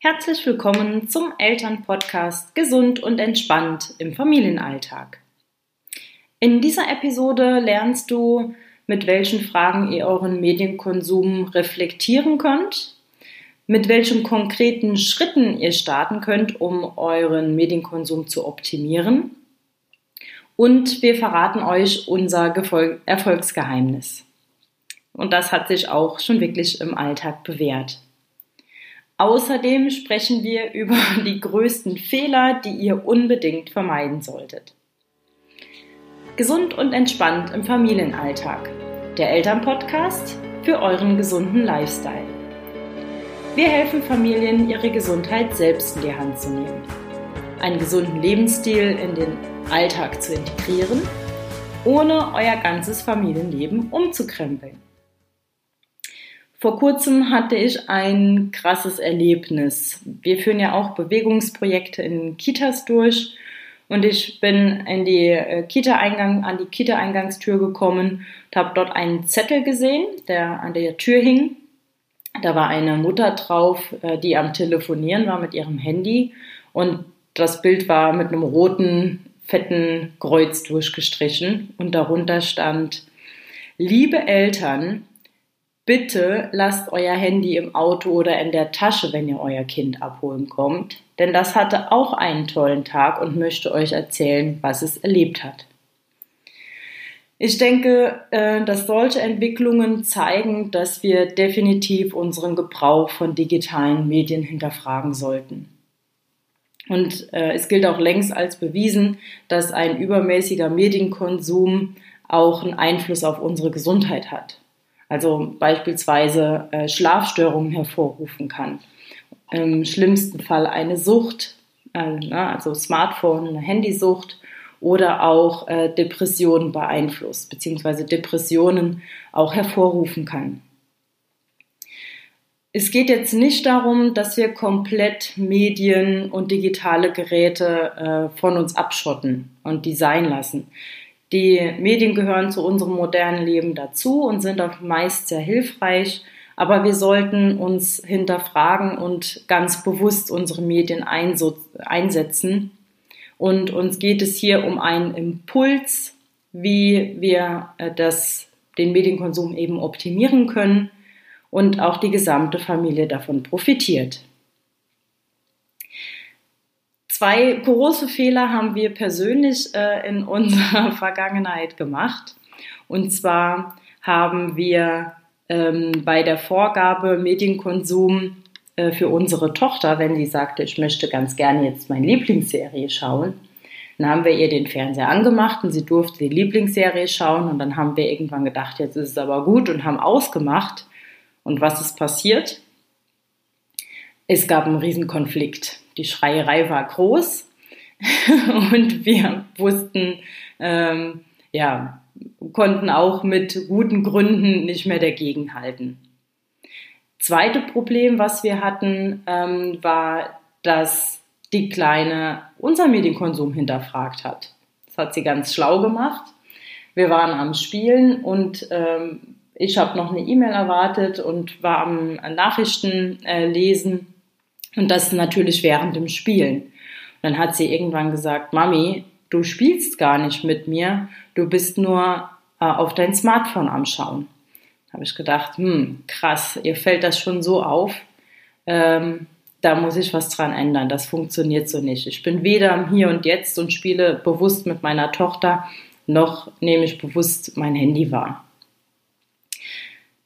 Herzlich willkommen zum Elternpodcast Gesund und entspannt im Familienalltag. In dieser Episode lernst du, mit welchen Fragen ihr euren Medienkonsum reflektieren könnt, mit welchen konkreten Schritten ihr starten könnt, um euren Medienkonsum zu optimieren. Und wir verraten euch unser Erfolgsgeheimnis. Und das hat sich auch schon wirklich im Alltag bewährt. Außerdem sprechen wir über die größten Fehler, die ihr unbedingt vermeiden solltet. Gesund und entspannt im Familienalltag. Der Elternpodcast für euren gesunden Lifestyle. Wir helfen Familien, ihre Gesundheit selbst in die Hand zu nehmen, einen gesunden Lebensstil in den Alltag zu integrieren, ohne euer ganzes Familienleben umzukrempeln. Vor kurzem hatte ich ein krasses Erlebnis. Wir führen ja auch Bewegungsprojekte in Kitas durch und ich bin in die äh, Kita-Eingang, an die Kita-Eingangstür gekommen und habe dort einen Zettel gesehen, der an der Tür hing. Da war eine Mutter drauf, äh, die am Telefonieren war mit ihrem Handy und das Bild war mit einem roten, fetten Kreuz durchgestrichen und darunter stand, liebe Eltern, bitte lasst euer Handy im Auto oder in der Tasche, wenn ihr euer Kind abholen kommt, denn das hatte auch einen tollen Tag und möchte euch erzählen, was es erlebt hat. Ich denke, äh, dass solche Entwicklungen zeigen, dass wir definitiv unseren Gebrauch von digitalen Medien hinterfragen sollten. Und äh, es gilt auch längst als bewiesen, dass ein übermäßiger Medienkonsum auch einen Einfluss auf unsere Gesundheit hat also beispielsweise äh, Schlafstörungen hervorrufen kann. Im schlimmsten Fall eine Sucht, äh, also Smartphone, eine Handysucht oder auch äh, Depressionen beeinflusst, beziehungsweise Depressionen auch hervorrufen kann. Es geht jetzt nicht darum, dass wir komplett Medien und digitale Geräte äh, von uns abschotten und design lassen. Die Medien gehören zu unserem modernen Leben dazu und sind auch meist sehr hilfreich. Aber wir sollten uns hinterfragen und ganz bewusst unsere Medien einsetzen. Und uns geht es hier um einen Impuls, wie wir äh, das, den Medienkonsum eben optimieren können und auch die gesamte Familie davon profitiert. Zwei große Fehler haben wir persönlich äh, in unserer Vergangenheit gemacht. Und zwar haben wir ähm, bei der Vorgabe Medienkonsum äh, für unsere Tochter, wenn sie sagte, ich möchte ganz gerne jetzt meine Lieblingsserie schauen, dann haben wir ihr den Fernseher angemacht und sie durfte die Lieblingsserie schauen und dann haben wir irgendwann gedacht, jetzt ist es aber gut und haben ausgemacht. Und was ist passiert? Es gab einen Riesenkonflikt die Schreierei war groß und wir wussten, ähm, ja, konnten auch mit guten Gründen nicht mehr dagegenhalten. Zweite Problem, was wir hatten, ähm, war, dass die Kleine unser Medienkonsum hinterfragt hat. Das hat sie ganz schlau gemacht. Wir waren am Spielen und ähm, ich habe noch eine E-Mail erwartet und war am Nachrichten äh, lesen und das natürlich während dem Spielen. Und dann hat sie irgendwann gesagt, Mami, du spielst gar nicht mit mir, du bist nur äh, auf dein Smartphone am Schauen. Habe ich gedacht, hm, krass, ihr fällt das schon so auf. Ähm, da muss ich was dran ändern. Das funktioniert so nicht. Ich bin weder im Hier und Jetzt und spiele bewusst mit meiner Tochter, noch nehme ich bewusst mein Handy wahr.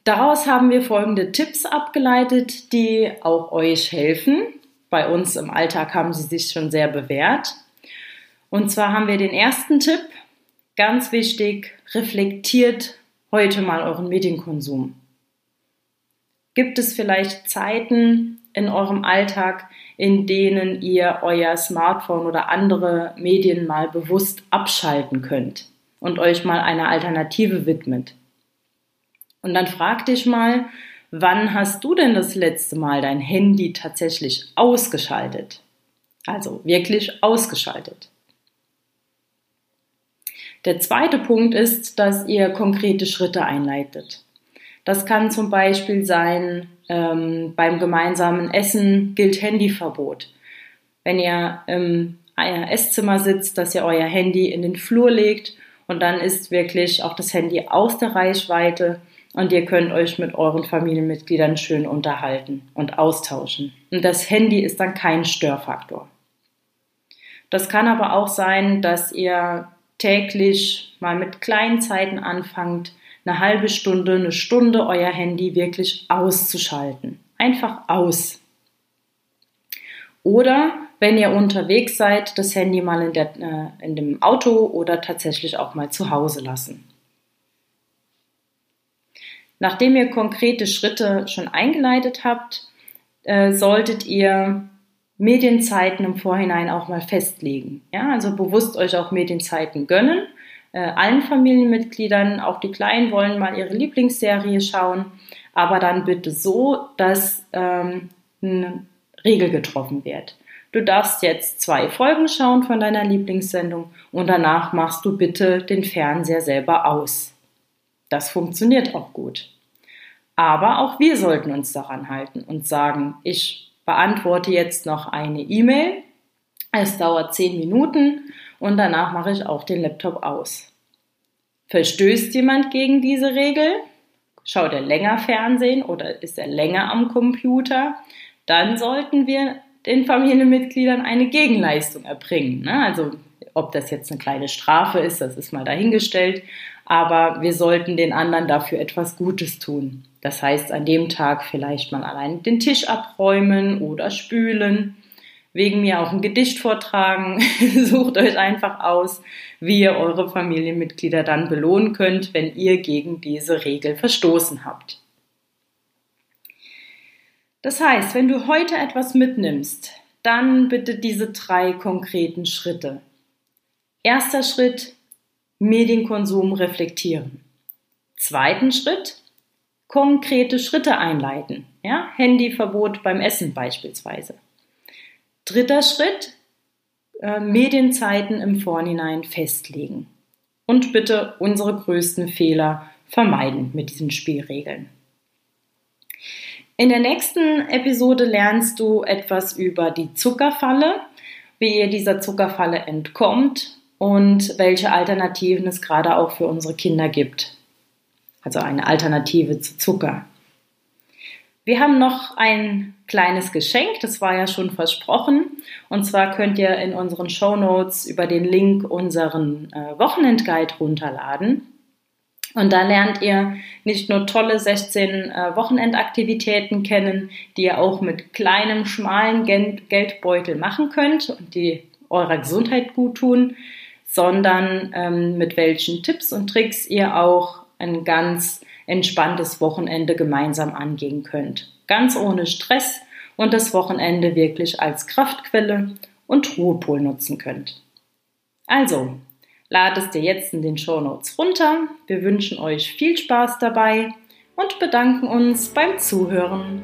Daraus haben wir folgende Tipps abgeleitet, die auch euch helfen. Bei uns im Alltag haben sie sich schon sehr bewährt. Und zwar haben wir den ersten Tipp, ganz wichtig, reflektiert heute mal euren Medienkonsum. Gibt es vielleicht Zeiten in eurem Alltag, in denen ihr euer Smartphone oder andere Medien mal bewusst abschalten könnt und euch mal einer Alternative widmet? Und dann frag dich mal, wann hast du denn das letzte Mal dein Handy tatsächlich ausgeschaltet? Also wirklich ausgeschaltet. Der zweite Punkt ist, dass ihr konkrete Schritte einleitet. Das kann zum Beispiel sein, ähm, beim gemeinsamen Essen gilt Handyverbot. Wenn ihr im Esszimmer sitzt, dass ihr euer Handy in den Flur legt und dann ist wirklich auch das Handy aus der Reichweite und ihr könnt euch mit euren Familienmitgliedern schön unterhalten und austauschen. Und das Handy ist dann kein Störfaktor. Das kann aber auch sein, dass ihr täglich mal mit kleinen Zeiten anfangt, eine halbe Stunde, eine Stunde euer Handy wirklich auszuschalten. Einfach aus. Oder wenn ihr unterwegs seid, das Handy mal in, der, äh, in dem Auto oder tatsächlich auch mal zu Hause lassen. Nachdem ihr konkrete Schritte schon eingeleitet habt, äh, solltet ihr Medienzeiten im Vorhinein auch mal festlegen. Ja, also bewusst euch auch Medienzeiten gönnen. Äh, allen Familienmitgliedern, auch die Kleinen wollen mal ihre Lieblingsserie schauen, aber dann bitte so, dass ähm, eine Regel getroffen wird. Du darfst jetzt zwei Folgen schauen von deiner Lieblingssendung und danach machst du bitte den Fernseher selber aus. Das funktioniert auch gut. Aber auch wir sollten uns daran halten und sagen, ich beantworte jetzt noch eine E-Mail. Es dauert zehn Minuten und danach mache ich auch den Laptop aus. Verstößt jemand gegen diese Regel? Schaut er länger Fernsehen oder ist er länger am Computer? Dann sollten wir den Familienmitgliedern eine Gegenleistung erbringen. Ne? Also ob das jetzt eine kleine Strafe ist, das ist mal dahingestellt, aber wir sollten den anderen dafür etwas Gutes tun. Das heißt, an dem Tag vielleicht mal allein den Tisch abräumen oder spülen, wegen mir auch ein Gedicht vortragen. Sucht euch einfach aus, wie ihr eure Familienmitglieder dann belohnen könnt, wenn ihr gegen diese Regel verstoßen habt. Das heißt, wenn du heute etwas mitnimmst, dann bitte diese drei konkreten Schritte. Erster Schritt, Medienkonsum reflektieren. Zweiten Schritt, konkrete Schritte einleiten. Ja, Handyverbot beim Essen beispielsweise. Dritter Schritt, äh, Medienzeiten im Vorhinein festlegen. Und bitte unsere größten Fehler vermeiden mit diesen Spielregeln. In der nächsten Episode lernst du etwas über die Zuckerfalle, wie ihr dieser Zuckerfalle entkommt und welche Alternativen es gerade auch für unsere Kinder gibt. Also eine Alternative zu Zucker. Wir haben noch ein kleines Geschenk, das war ja schon versprochen. Und zwar könnt ihr in unseren Show Notes über den Link unseren äh, Wochenendguide runterladen. Und da lernt ihr nicht nur tolle 16 äh, Wochenendaktivitäten kennen, die ihr auch mit kleinem, schmalen Geld Geldbeutel machen könnt und die eurer Gesundheit gut tun, sondern ähm, mit welchen Tipps und Tricks ihr auch ein ganz entspanntes Wochenende gemeinsam angehen könnt. Ganz ohne Stress und das Wochenende wirklich als Kraftquelle und Ruhepol nutzen könnt. Also, Lad es dir jetzt in den Show Notes runter. Wir wünschen euch viel Spaß dabei und bedanken uns beim Zuhören.